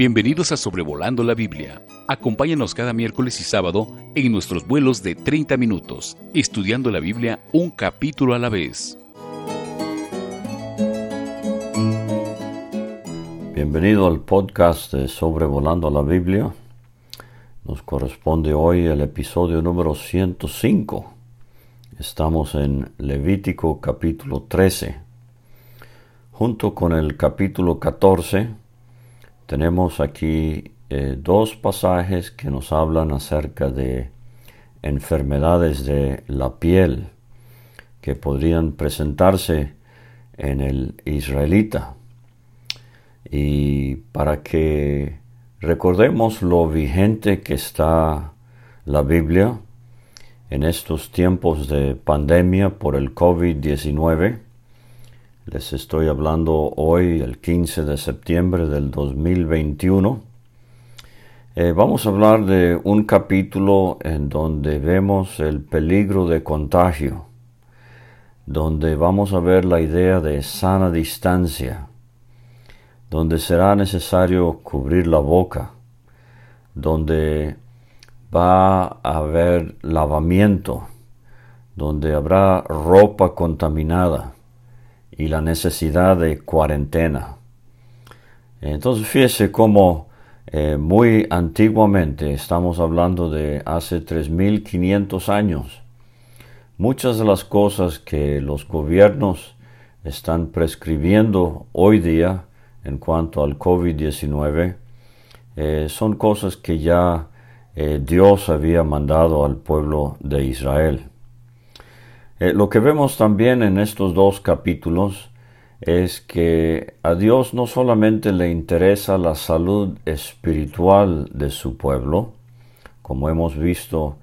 Bienvenidos a Sobrevolando la Biblia. Acompáñanos cada miércoles y sábado en nuestros vuelos de 30 minutos, estudiando la Biblia un capítulo a la vez. Bienvenido al podcast de Sobrevolando la Biblia. Nos corresponde hoy el episodio número 105. Estamos en Levítico capítulo 13. Junto con el capítulo 14 tenemos aquí eh, dos pasajes que nos hablan acerca de enfermedades de la piel que podrían presentarse en el israelita. Y para que recordemos lo vigente que está la Biblia en estos tiempos de pandemia por el COVID-19, les estoy hablando hoy, el 15 de septiembre del 2021. Eh, vamos a hablar de un capítulo en donde vemos el peligro de contagio, donde vamos a ver la idea de sana distancia, donde será necesario cubrir la boca, donde va a haber lavamiento, donde habrá ropa contaminada y la necesidad de cuarentena. Entonces fíjese cómo eh, muy antiguamente, estamos hablando de hace 3.500 años, muchas de las cosas que los gobiernos están prescribiendo hoy día en cuanto al COVID-19 eh, son cosas que ya eh, Dios había mandado al pueblo de Israel. Eh, lo que vemos también en estos dos capítulos es que a Dios no solamente le interesa la salud espiritual de su pueblo, como hemos visto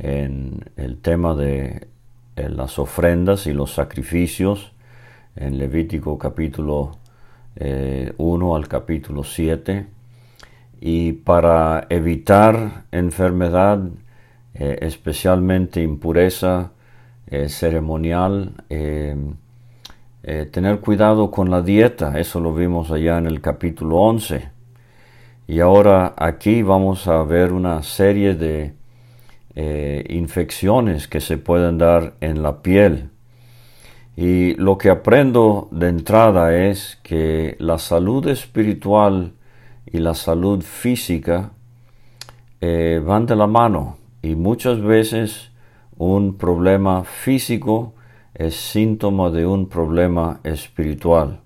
en el tema de las ofrendas y los sacrificios en Levítico capítulo 1 eh, al capítulo 7, y para evitar enfermedad, eh, especialmente impureza, eh, ceremonial, eh, eh, tener cuidado con la dieta, eso lo vimos allá en el capítulo 11. Y ahora aquí vamos a ver una serie de infecciones que se pueden dar en la piel. Y lo que aprendo de entrada es que la salud espiritual y la salud física van de la mano y muchas veces un problema físico es síntoma de un problema espiritual.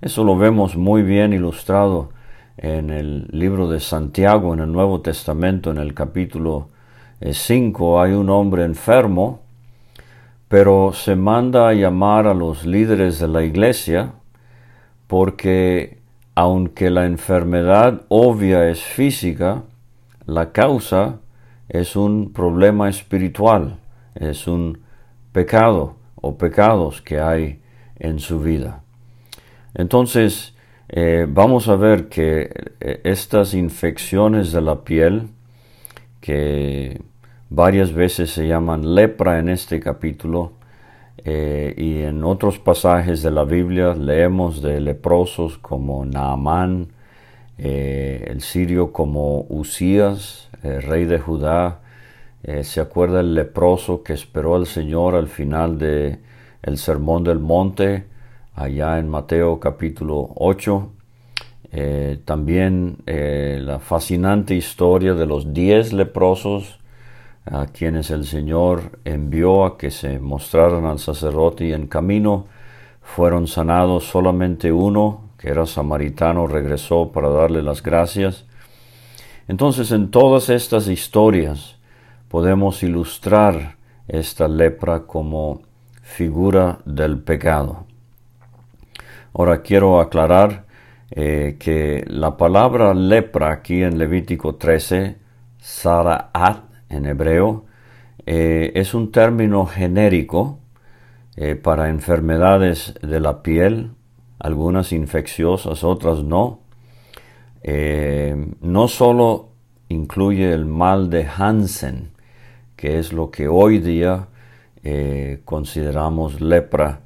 Eso lo vemos muy bien ilustrado en el libro de Santiago, en el Nuevo Testamento, en el capítulo 5. Hay un hombre enfermo, pero se manda a llamar a los líderes de la iglesia porque aunque la enfermedad obvia es física, la causa es un problema espiritual, es un pecado o pecados que hay en su vida. Entonces, eh, vamos a ver que eh, estas infecciones de la piel, que varias veces se llaman lepra en este capítulo, eh, y en otros pasajes de la Biblia leemos de leprosos como Naamán, el sirio como Usías, eh, rey de Judá, eh, se acuerda el leproso que esperó al Señor al final de el sermón del monte, allá en Mateo capítulo 8. Eh, también la fascinante historia de los diez leprosos a quienes el Señor envió a que se mostraran al sacerdote y en camino fueron sanados solamente uno, que era samaritano, regresó para darle las gracias entonces en todas estas historias podemos ilustrar esta lepra como figura del pecado. Ahora quiero aclarar eh, que la palabra lepra aquí en Levítico 13, Saraat en hebreo, eh, es un término genérico eh, para enfermedades de la piel, algunas infecciosas, otras no. Eh, no solo incluye el mal de Hansen, que es lo que hoy día eh, consideramos lepra,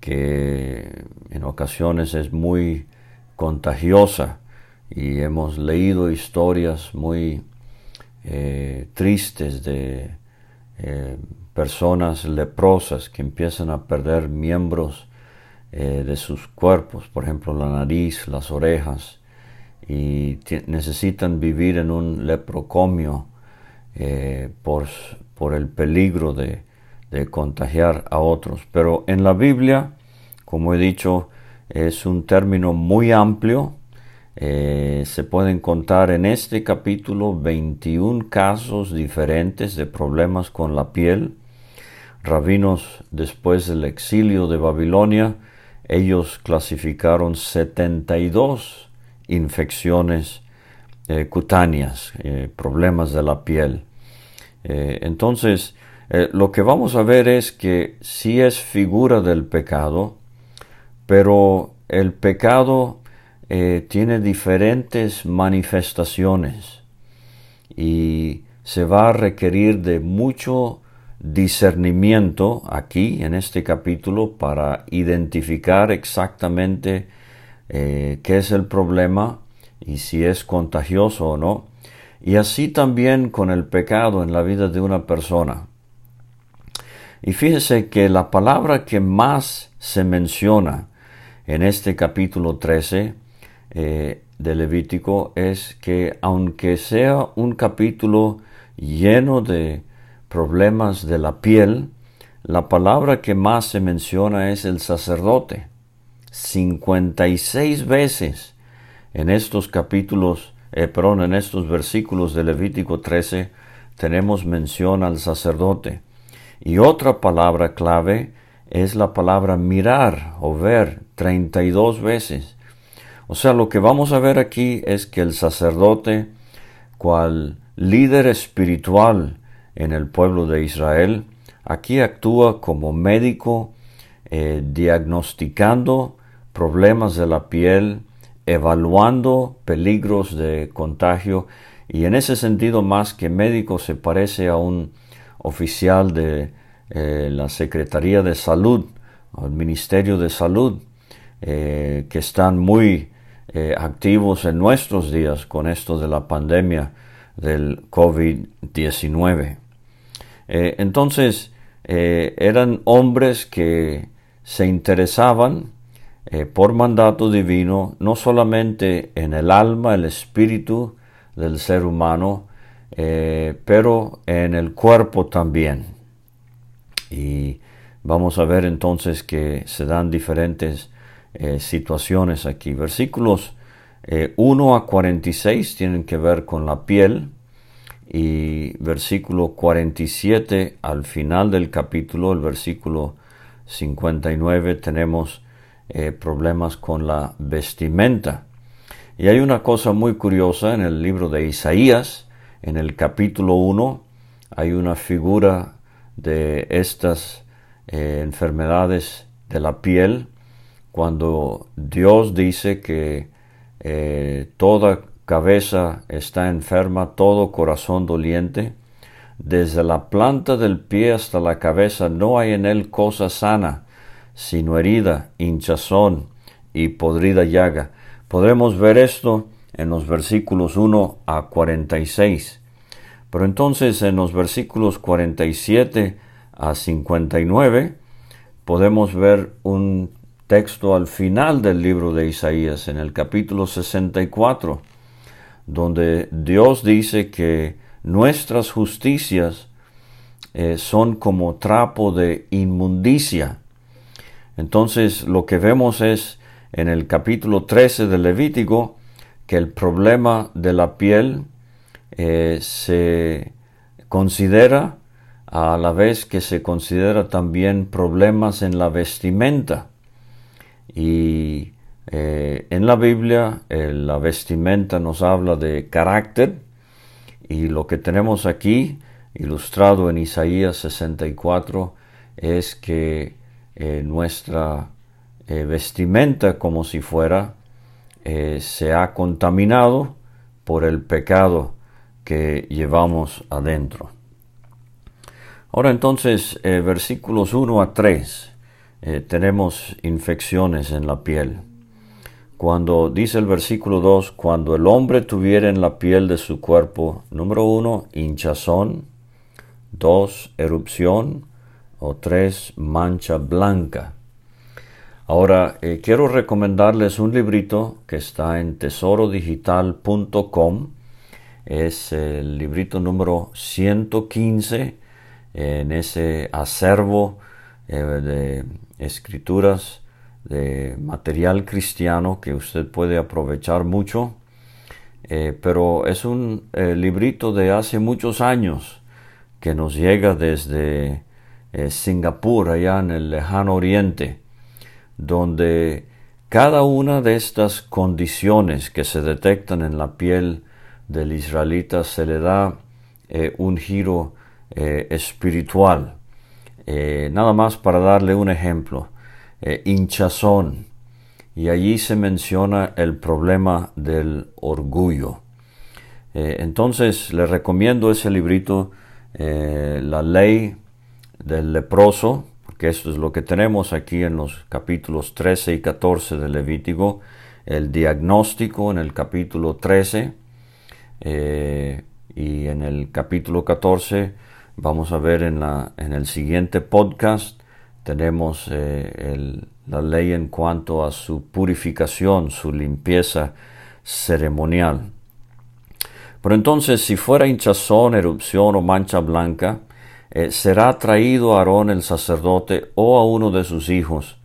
que en ocasiones es muy contagiosa y hemos leído historias muy eh, tristes de personas leprosas que empiezan a perder miembros eh, de sus cuerpos, por ejemplo la nariz, las orejas, y necesitan vivir en un leprocomio por, por, el peligro de, de contagiar a otros. Pero en la Biblia, como he dicho, es un término muy amplio eh, se pueden contar en este capítulo 21 casos diferentes de problemas con la piel. Rabinos, después del exilio de Babilonia, ellos clasificaron 72 infecciones eh, cutáneas, eh, problemas de la piel. entonces, lo que vamos a ver es que sí es figura del pecado, pero el pecado eh, tiene diferentes manifestaciones y se va a requerir de mucho discernimiento aquí en este capítulo para identificar exactamente eh, qué es el problema y si es contagioso o no. Y así también con el pecado en la vida de una persona. Y fíjese que la palabra que más se menciona en este capítulo 13 eh, de Levítico es que aunque sea un capítulo lleno de problemas de la piel, la palabra que más se menciona es el sacerdote. 56 veces en estos capítulos, eh, perdón, en estos versículos de Levítico 13 tenemos mención al sacerdote. Y otra palabra clave es la palabra mirar o ver 32 veces. O sea, lo que vamos a ver aquí es que el sacerdote, cual líder espiritual en el pueblo de Israel, aquí actúa como médico, eh, diagnosticando problemas de la piel, evaluando peligros de contagio y en ese sentido más que médico se parece a un oficial de eh, la Secretaría de Salud, al Ministerio de Salud, eh, que están muy activos en nuestros días con esto de la pandemia del COVID-19. Eh, entonces, eh, eran hombres que se interesaban por mandato divino no solamente en el alma, el espíritu del ser humano, pero en el cuerpo también. Y vamos a ver entonces que se dan diferentes eh, situaciones aquí. Versículos 1 eh, a 46 tienen que ver con la piel y versículo 47 al final del capítulo, el versículo 59, tenemos eh, problemas con la vestimenta. Y hay una cosa muy curiosa en el libro de Isaías, en el capítulo 1, hay una figura de estas enfermedades de la piel cuando Dios dice que eh, toda cabeza está enferma, todo corazón doliente, desde la planta del pie hasta la cabeza no hay en él cosa sana, sino herida, hinchazón y podrida llaga. Podremos ver esto en los versículos 1 a 46. Pero entonces en los versículos 47 a 59 podemos ver un texto al final del libro de Isaías, en el capítulo 64, donde Dios dice que nuestras justicias eh, son como trapo de inmundicia. Entonces lo que vemos es en el capítulo 13 del Levítico que el problema de la piel eh, se considera a la vez que se considera también problemas en la vestimenta. Y eh, en la Biblia eh, la vestimenta nos habla de carácter y lo que tenemos aquí ilustrado en Isaías 64 es que eh, nuestra vestimenta como si fuera se ha contaminado por el pecado que llevamos adentro. Ahora entonces, versículos 1 a 3. Eh, tenemos infecciones en la piel. Cuando dice el versículo 2, cuando el hombre tuviera en la piel de su cuerpo, número uno, hinchazón, dos, erupción, o tres, mancha blanca. Ahora, eh, quiero recomendarles un librito que está en tesorodigital.com. Es el librito número 115 en ese acervo eh, de escrituras de material cristiano que usted puede aprovechar mucho. Eh, pero es un librito de hace muchos años que nos llega desde Singapur, allá en el lejano oriente donde cada una de estas condiciones que se detectan en la piel del israelita se le da eh, un giro eh, espiritual. Eh, nada más para darle un ejemplo, hinchazón, y allí se menciona el problema del orgullo. entonces le recomiendo ese librito, La ley del leproso, que esto es lo que tenemos aquí en los capítulos 13 y 14 de Levítico, el diagnóstico en el capítulo 13 eh, y en el capítulo 14 vamos a ver en, la, en el siguiente podcast tenemos eh, la ley en cuanto a su purificación, su limpieza ceremonial. Pero entonces, si fuera hinchazón, erupción o mancha blanca, eh, será traído a Aarón el sacerdote o a uno de sus hijos,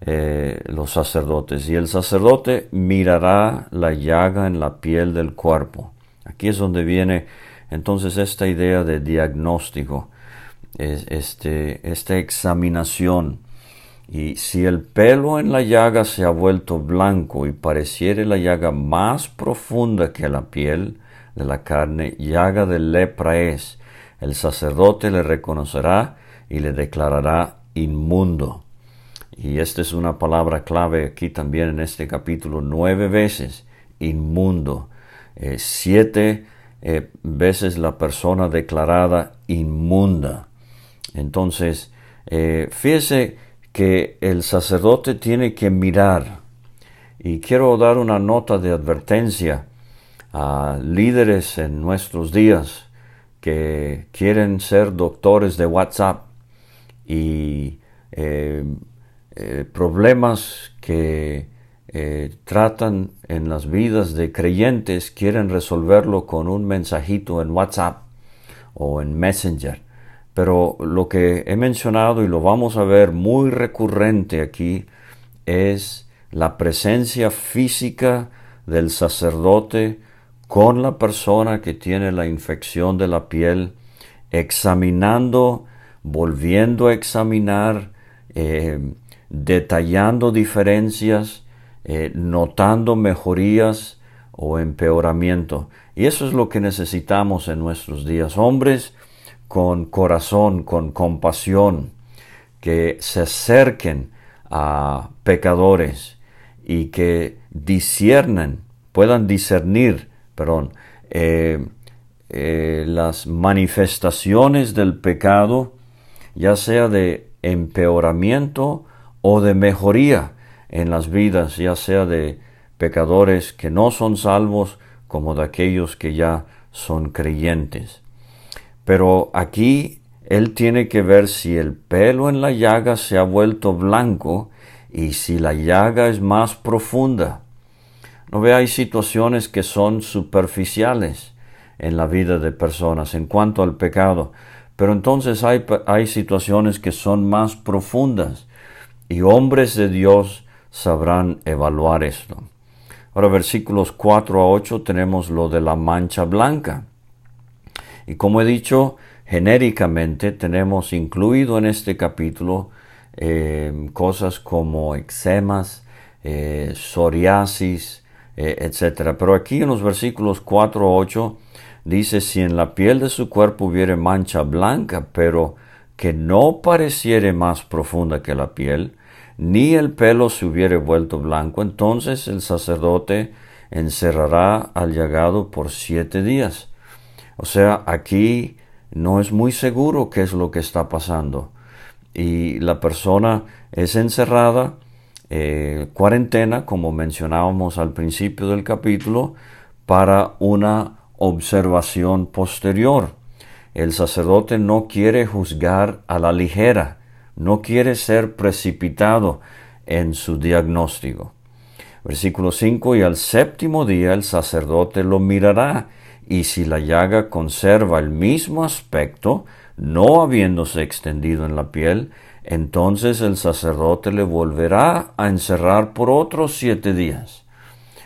eh, los sacerdotes, y el sacerdote mirará la llaga en la piel del cuerpo. Aquí es donde viene entonces esta idea de diagnóstico, este, esta examinación. Y si el pelo en la llaga se ha vuelto blanco y pareciere la llaga más profunda que la piel de la carne, llaga de lepra es, el sacerdote le reconocerá y le declarará inmundo. Y esta es una palabra clave aquí también en este capítulo, nueve veces, inmundo. Eh, siete eh, veces la persona declarada inmunda. Entonces, eh, fíjese que el sacerdote tiene que mirar. Y quiero dar una nota de advertencia a líderes en nuestros días que quieren ser doctores de WhatsApp y eh, eh, problemas que tratan en las vidas de creyentes quieren resolverlo con un mensajito en WhatsApp o en Messenger. Pero lo que he mencionado y lo vamos a ver muy recurrente aquí es la presencia física del sacerdote con la persona que tiene la infección de la piel, examinando, volviendo a examinar, eh, detallando diferencias, eh, notando mejorías o empeoramiento. Y eso es lo que necesitamos en nuestros días. Hombres con corazón, con compasión, que se acerquen a pecadores y que disciernen, puedan discernir perdón, eh, eh, las manifestaciones del pecado, ya sea de empeoramiento o de mejoría en las vidas, ya sea de pecadores que no son salvos como de aquellos que ya son creyentes. Pero aquí él tiene que ver si el pelo en la llaga se ha vuelto blanco y si la llaga es más profunda. No ve, hay situaciones que son superficiales en la vida de personas en cuanto al pecado, pero entonces hay, hay situaciones que son más profundas y hombres de Dios sabrán evaluar esto. Ahora versículos 4 a 8 tenemos lo de la mancha blanca. Y como he dicho, genéricamente tenemos incluido en este capítulo eh, cosas como eczemas, eh, psoriasis, eh, etcétera. Pero aquí en los versículos 4 a 8 dice, si en la piel de su cuerpo hubiere mancha blanca, pero que no pareciere más profunda que la piel, ni el pelo se hubiere vuelto blanco, entonces el sacerdote encerrará al llagado por siete días. O sea, aquí no es muy seguro qué es lo que está pasando. Y la persona es encerrada eh, cuarentena, como mencionábamos al principio del capítulo, para una observación posterior. El sacerdote no quiere juzgar a la ligera, no quiere ser precipitado en su diagnóstico. Versículo 5, y al séptimo día el sacerdote lo mirará, y si la llaga conserva el mismo aspecto, no habiéndose extendido en la piel, entonces el sacerdote le volverá a encerrar por otros siete días.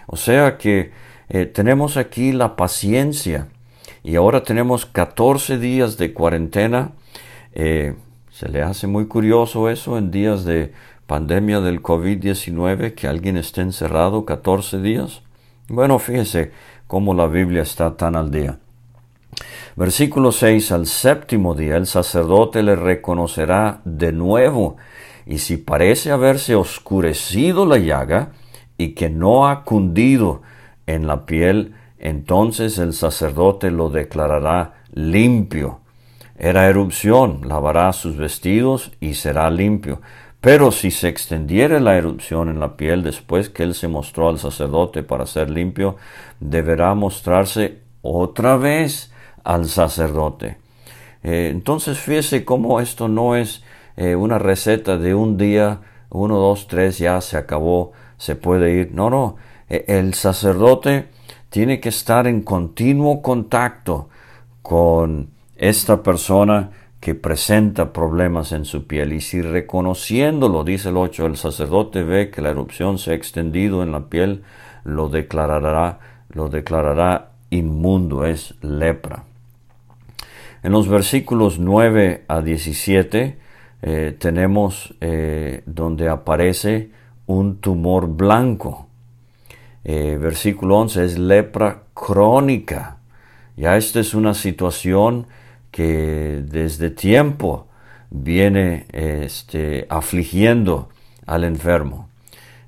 O sea que eh, tenemos aquí la paciencia y ahora tenemos 14 días de cuarentena. Eh, se le hace muy curioso eso en días de pandemia del COVID-19 que alguien esté encerrado 14 días. Bueno, fíjese cómo la Biblia está tan al día. Versículo 6. Al séptimo día el sacerdote le reconocerá de nuevo, y si parece haberse oscurecido la llaga y que no ha cundido en la piel, entonces el sacerdote lo declarará limpio. Era erupción, lavará sus vestidos y será limpio. Pero si se extendiere la erupción en la piel después que él se mostró al sacerdote para ser limpio, deberá mostrarse otra vez al sacerdote. Eh, entonces fíjese cómo esto no es eh, una receta de un día, uno, dos, tres, ya se acabó, se puede ir. No, no, eh, el sacerdote tiene que estar en continuo contacto con esta persona que presenta problemas en su piel y si reconociéndolo, dice el 8, el sacerdote ve que la erupción se ha extendido en la piel, lo declarará, lo declarará inmundo, es lepra. En los versículos 9 a 17 eh, tenemos eh, donde aparece un tumor blanco. Eh, versículo 11 es lepra crónica. Ya esta es una situación que desde tiempo viene este, afligiendo al enfermo.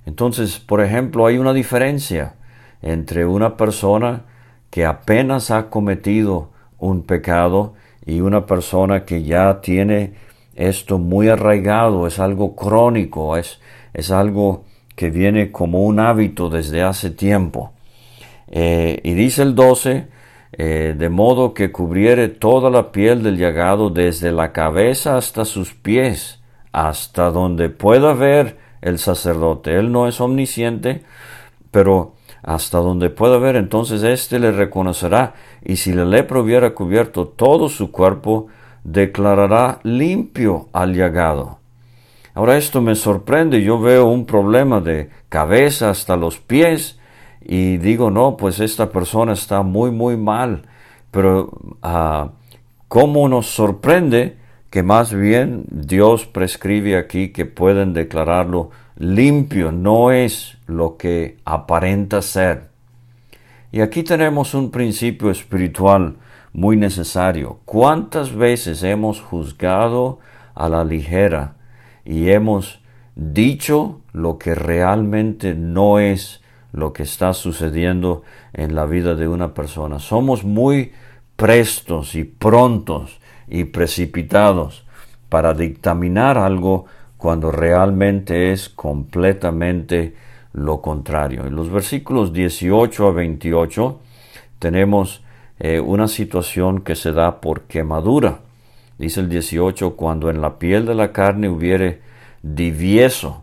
Entonces, por ejemplo, hay una diferencia entre una persona que apenas ha cometido un pecado y una persona que ya tiene esto muy arraigado, es algo crónico, es, es algo que viene como un hábito desde hace tiempo. Eh, y dice el 12, eh, de modo que cubriere toda la piel del llagado desde la cabeza hasta sus pies, hasta donde pueda ver el sacerdote. Él no es omnisciente, pero hasta donde pueda ver, entonces éste le reconocerá, y si la lepra hubiera cubierto todo su cuerpo, declarará limpio al llagado. Ahora esto me sorprende, yo veo un problema de cabeza hasta los pies y digo, no, pues esta persona está muy, muy mal, pero uh, ¿cómo nos sorprende que más bien Dios prescribe aquí que pueden declararlo limpio, no es lo que aparenta ser. Y aquí tenemos un principio espiritual muy necesario. ¿Cuántas veces hemos juzgado a la ligera y hemos dicho lo que realmente no es lo que está sucediendo en la vida de una persona? Somos muy prestos y prontos y precipitados para dictaminar algo cuando realmente es completamente lo contrario. En los versículos 18 a 28 tenemos eh, una situación que se da por quemadura. Dice el 18, cuando en la piel de la carne hubiere divieso.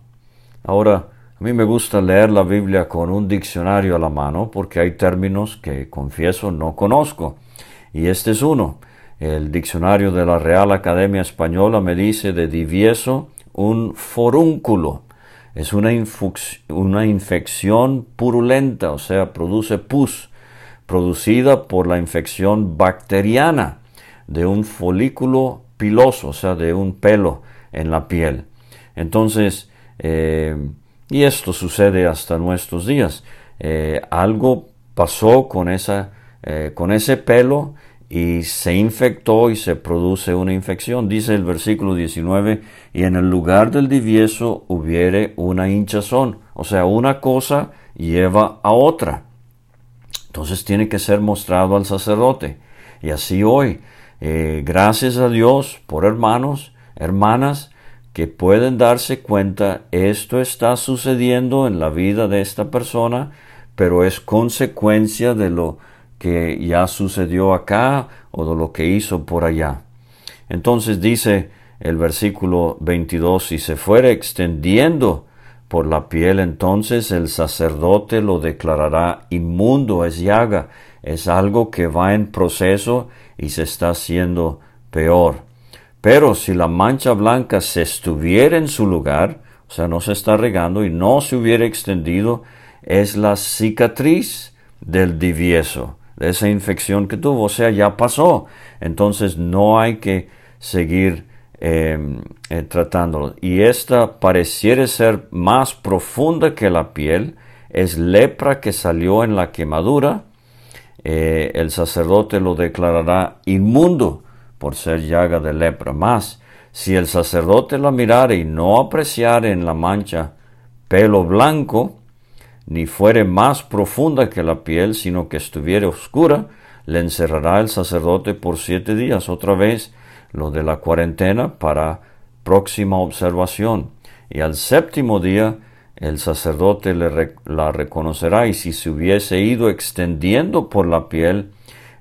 Ahora, a mí me gusta leer la Biblia con un diccionario a la mano porque hay términos que confieso no conozco. Y este es uno. El diccionario de la Real Academia Española me dice de divieso un forúnculo. Es una, una infección purulenta, o sea, produce pus, producida por la infección bacteriana de un folículo piloso, o sea, de un pelo en la piel. Entonces, eh, y esto sucede hasta nuestros días. Eh, algo pasó con, esa, eh, con ese pelo y se infectó y se produce una infección. Dice el versículo 19, y en el lugar del divieso hubiere una hinchazón. O sea, una cosa lleva a otra. Entonces tiene que ser mostrado al sacerdote. Y así hoy, eh, gracias a Dios por hermanos, hermanas, que pueden darse cuenta esto está sucediendo en la vida de esta persona, pero es consecuencia de lo que ya sucedió acá o de lo que hizo por allá. Entonces dice el versículo 22, si se fuere extendiendo por la piel, entonces el sacerdote lo declarará inmundo, es llaga, es algo que va en proceso y se está haciendo peor. Pero si la mancha blanca se estuviera en su lugar, o sea, no se está regando y no se hubiera extendido, es la cicatriz del divieso, de esa infección que tuvo, o sea, ya pasó. Entonces no hay que seguir em, eh, tratándolo. Y esta pareciera ser más profunda que la piel, es lepra que salió en la quemadura, eh, el sacerdote lo declarará inmundo por ser llaga de lepra. Más, si el sacerdote la mirare y no apreciare en la mancha pelo blanco, ni fuere más profunda que la piel, sino que estuviere oscura, le encerrará el sacerdote por siete días. Otra vez lo de la cuarentena para próxima observación. Y al séptimo día el sacerdote la reconocerá y si se hubiese ido extendiendo por la piel,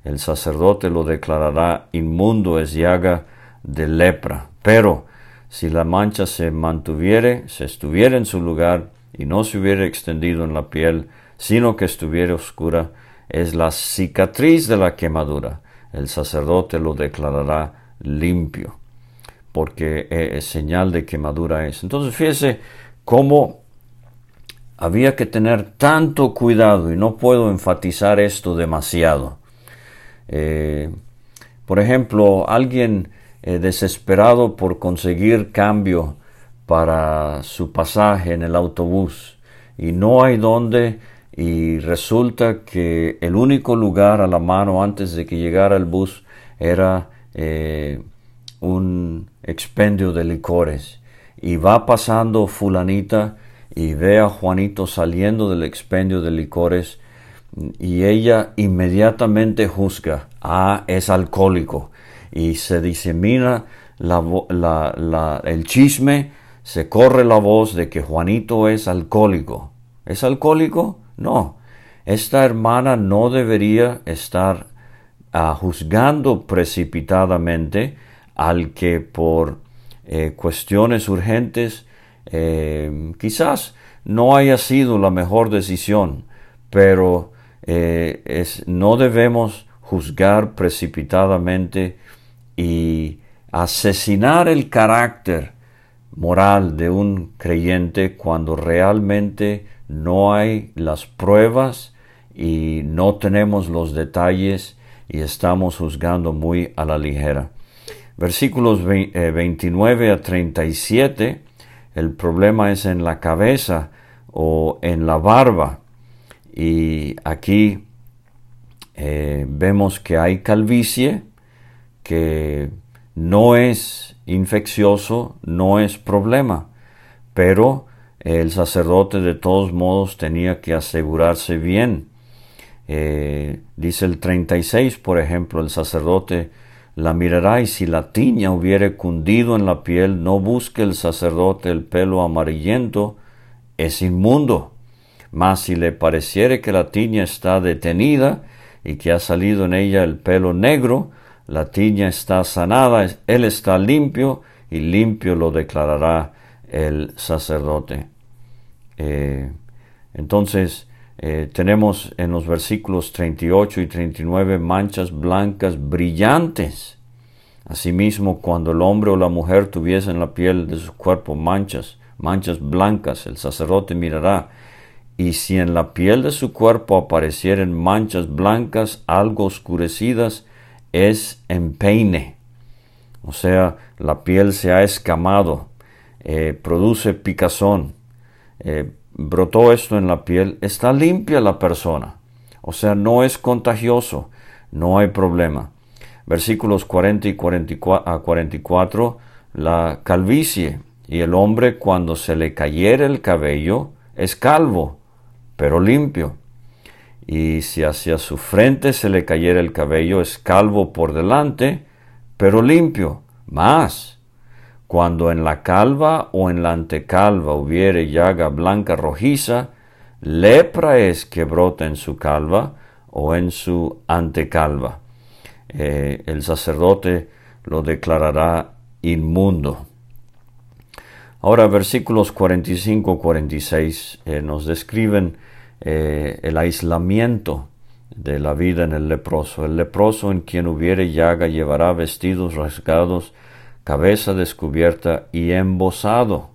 el sacerdote lo declarará inmundo, es llaga de lepra. Pero si la mancha se mantuviere, se estuviera en su lugar y no se hubiera extendido en la piel, sino que estuviera oscura, es la cicatriz de la quemadura. El sacerdote lo declarará limpio, porque es señal de quemadura es. Entonces fíjese cómo había que tener tanto cuidado y no puedo enfatizar esto demasiado. Eh, por ejemplo, alguien eh, desesperado por conseguir cambio para su pasaje en el autobús y no hay dónde y resulta que el único lugar a la mano antes de que llegara el bus era eh, un expendio de licores. Y va pasando fulanita y ve a Juanito saliendo del expendio de licores y ella inmediatamente juzga, ah, es alcohólico, y se disemina el chisme, se corre la voz de que Juanito es alcohólico. ¿Es alcohólico? No. Esta hermana no debería estar ah, juzgando precipitadamente al que por eh, cuestiones urgentes eh, quizás no haya sido la mejor decisión, pero eh, es, no debemos juzgar precipitadamente y asesinar el carácter moral de un creyente cuando realmente no hay las pruebas y no tenemos los detalles y estamos juzgando muy a la ligera. Versículos 29 eh, a 37, el problema es en la cabeza o en la barba. Y aquí eh, vemos que hay calvicie, que no es infeccioso, no es problema, pero el sacerdote de todos modos tenía que asegurarse bien. Eh, dice el 36, por ejemplo, el sacerdote la mirará y si la tiña hubiere cundido en la piel, no busque el sacerdote el pelo amarillento, es inmundo. Mas si le pareciere que la tiña está detenida y que ha salido en ella el pelo negro, la tiña está sanada, él está limpio y limpio lo declarará el sacerdote. Eh, entonces, eh, tenemos en los versículos 38 y 39 manchas blancas brillantes. Asimismo, cuando el hombre o la mujer tuviese en la piel de su cuerpo manchas, manchas blancas, el sacerdote mirará y si en la piel de su cuerpo aparecieren manchas blancas algo oscurecidas, es empeine. O sea, la piel se ha escamado, eh, produce picazón, eh, brotó esto en la piel, está limpia la persona. O sea, no es contagioso, no hay problema. Versículos 40 y 44, a 44, la calvicie, y el hombre cuando se le cayera el cabello es calvo, pero limpio. Y si hacia su frente se le cayera el cabello, es calvo por delante, pero limpio. Más, cuando en la calva o en la antecalva hubiere llaga blanca rojiza, lepra es que brota en su calva o en su antecalva. Eh, el sacerdote lo declarará inmundo. Ahora versículos 45-46 eh, nos describen eh, el aislamiento de la vida en el leproso. El leproso en quien hubiere llaga llevará vestidos rasgados, cabeza descubierta y embosado.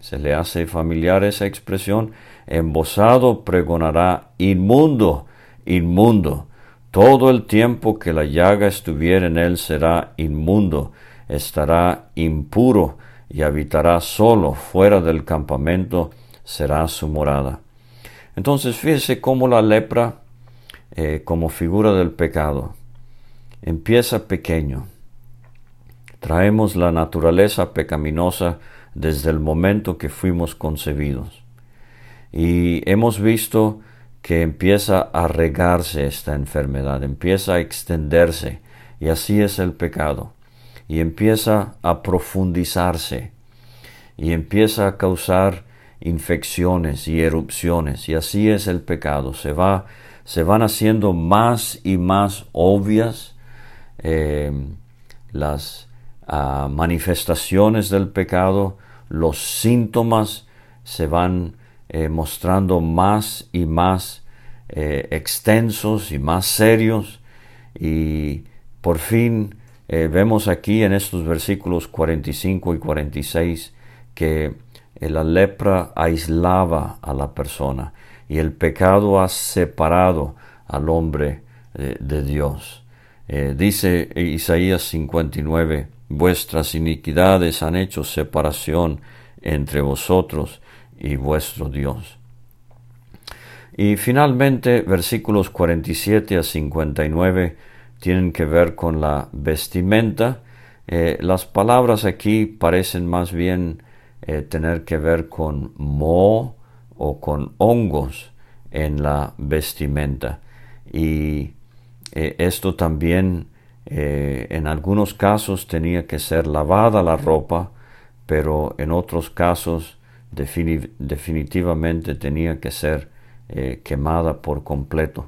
Se le hace familiar esa expresión. Embosado pregonará inmundo, inmundo. Todo el tiempo que la llaga estuviera en él será inmundo, estará impuro y habitará solo fuera del campamento, será su morada. Entonces fíjese cómo la lepra, eh, como figura del pecado, empieza pequeño. Traemos la naturaleza pecaminosa desde el momento que fuimos concebidos. Y hemos visto que empieza a regarse esta enfermedad, empieza a extenderse, y así es el pecado, y empieza a profundizarse, y empieza a causar infecciones y erupciones, y así es el pecado, se va, se van haciendo más y más obvias eh, las ah, manifestaciones del pecado, los síntomas se van eh, mostrando más y más eh, extensos y más serios y por fin eh, vemos aquí en estos versículos 45 y 46 que la lepra aislaba a la persona y el pecado ha separado al hombre de Dios. dice Isaías 59, vuestras iniquidades han hecho separación entre vosotros y vuestro Dios. Y finalmente, versículos 47 a 59 tienen que ver con la vestimenta. Eh, las palabras aquí parecen más bien eh, tener que ver con moho o con hongos en la vestimenta. Y eh, esto también en algunos casos tenía que ser lavada la ropa, pero en otros casos definitivamente tenía que ser quemada por completo.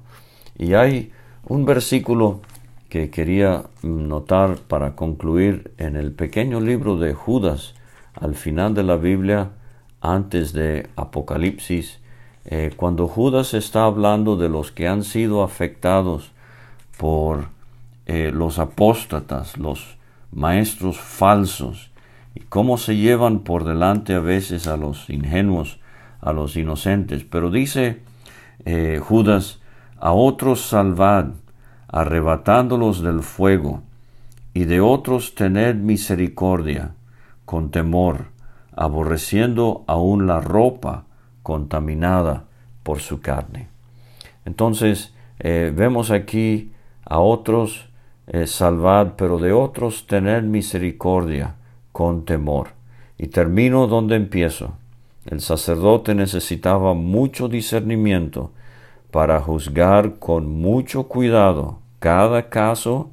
Y hay un versículo que quería notar para concluir en el pequeño libro de Judas, al final de la Biblia, antes de Apocalipsis, eh, cuando Judas está hablando de los que han sido afectados por eh, los apóstatas, los maestros falsos, y cómo se llevan por delante a veces a los ingenuos, a los inocentes. Pero dice eh, Judas, a otros salvad, arrebatándolos del fuego, y de otros tened misericordia, con temor, aborreciendo aún la ropa contaminada por su carne. Entonces, eh, vemos aquí a otros eh, salvad, pero de otros tened misericordia, con temor. Y termino donde empiezo. El sacerdote necesitaba mucho discernimiento para juzgar con mucho cuidado. Cada caso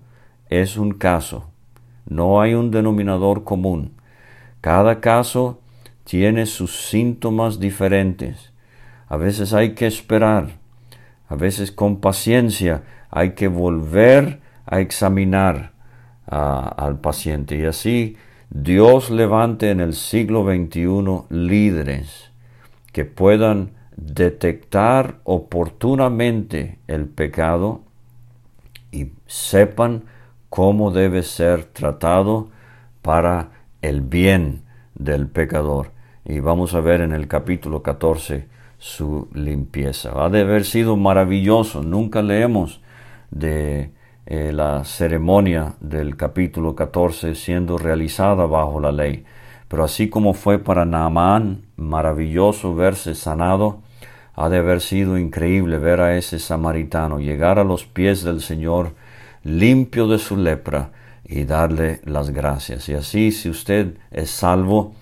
es un caso. No hay un denominador común. Cada caso tiene sus síntomas diferentes. A veces hay que esperar. A veces con paciencia hay que volver a examinar al paciente. Y así Dios levante en el siglo XXI líderes que puedan detectar oportunamente el pecado y sepan cómo debe ser tratado para el bien del pecador. Y vamos a ver en el capítulo 14 su limpieza. Ha de haber sido maravilloso. Nunca leemos de eh, la ceremonia del capítulo 14 siendo realizada bajo la ley. Pero así como fue para Naamán maravilloso verse sanado, ha de haber sido increíble ver a ese samaritano llegar a los pies del Señor limpio de su lepra y darle las gracias. Y así, si usted es salvo,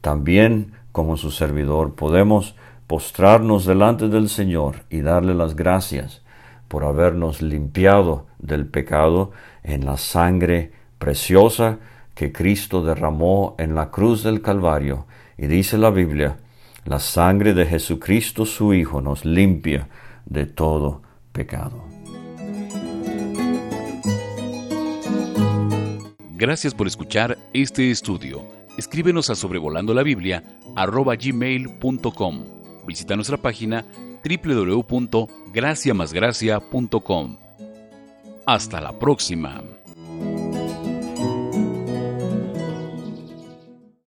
también como su servidor podemos postrarnos delante del Señor y darle las gracias por habernos limpiado del pecado en la sangre preciosa que Cristo derramó en la cruz del Calvario. Y dice la Biblia, la sangre de Jesucristo su Hijo nos limpia de todo pecado. Gracias por escuchar este estudio. Escríbenos a sobrevolando la Biblia gmail.com. Visita nuestra página www.graciamasgracia.com. Hasta la próxima.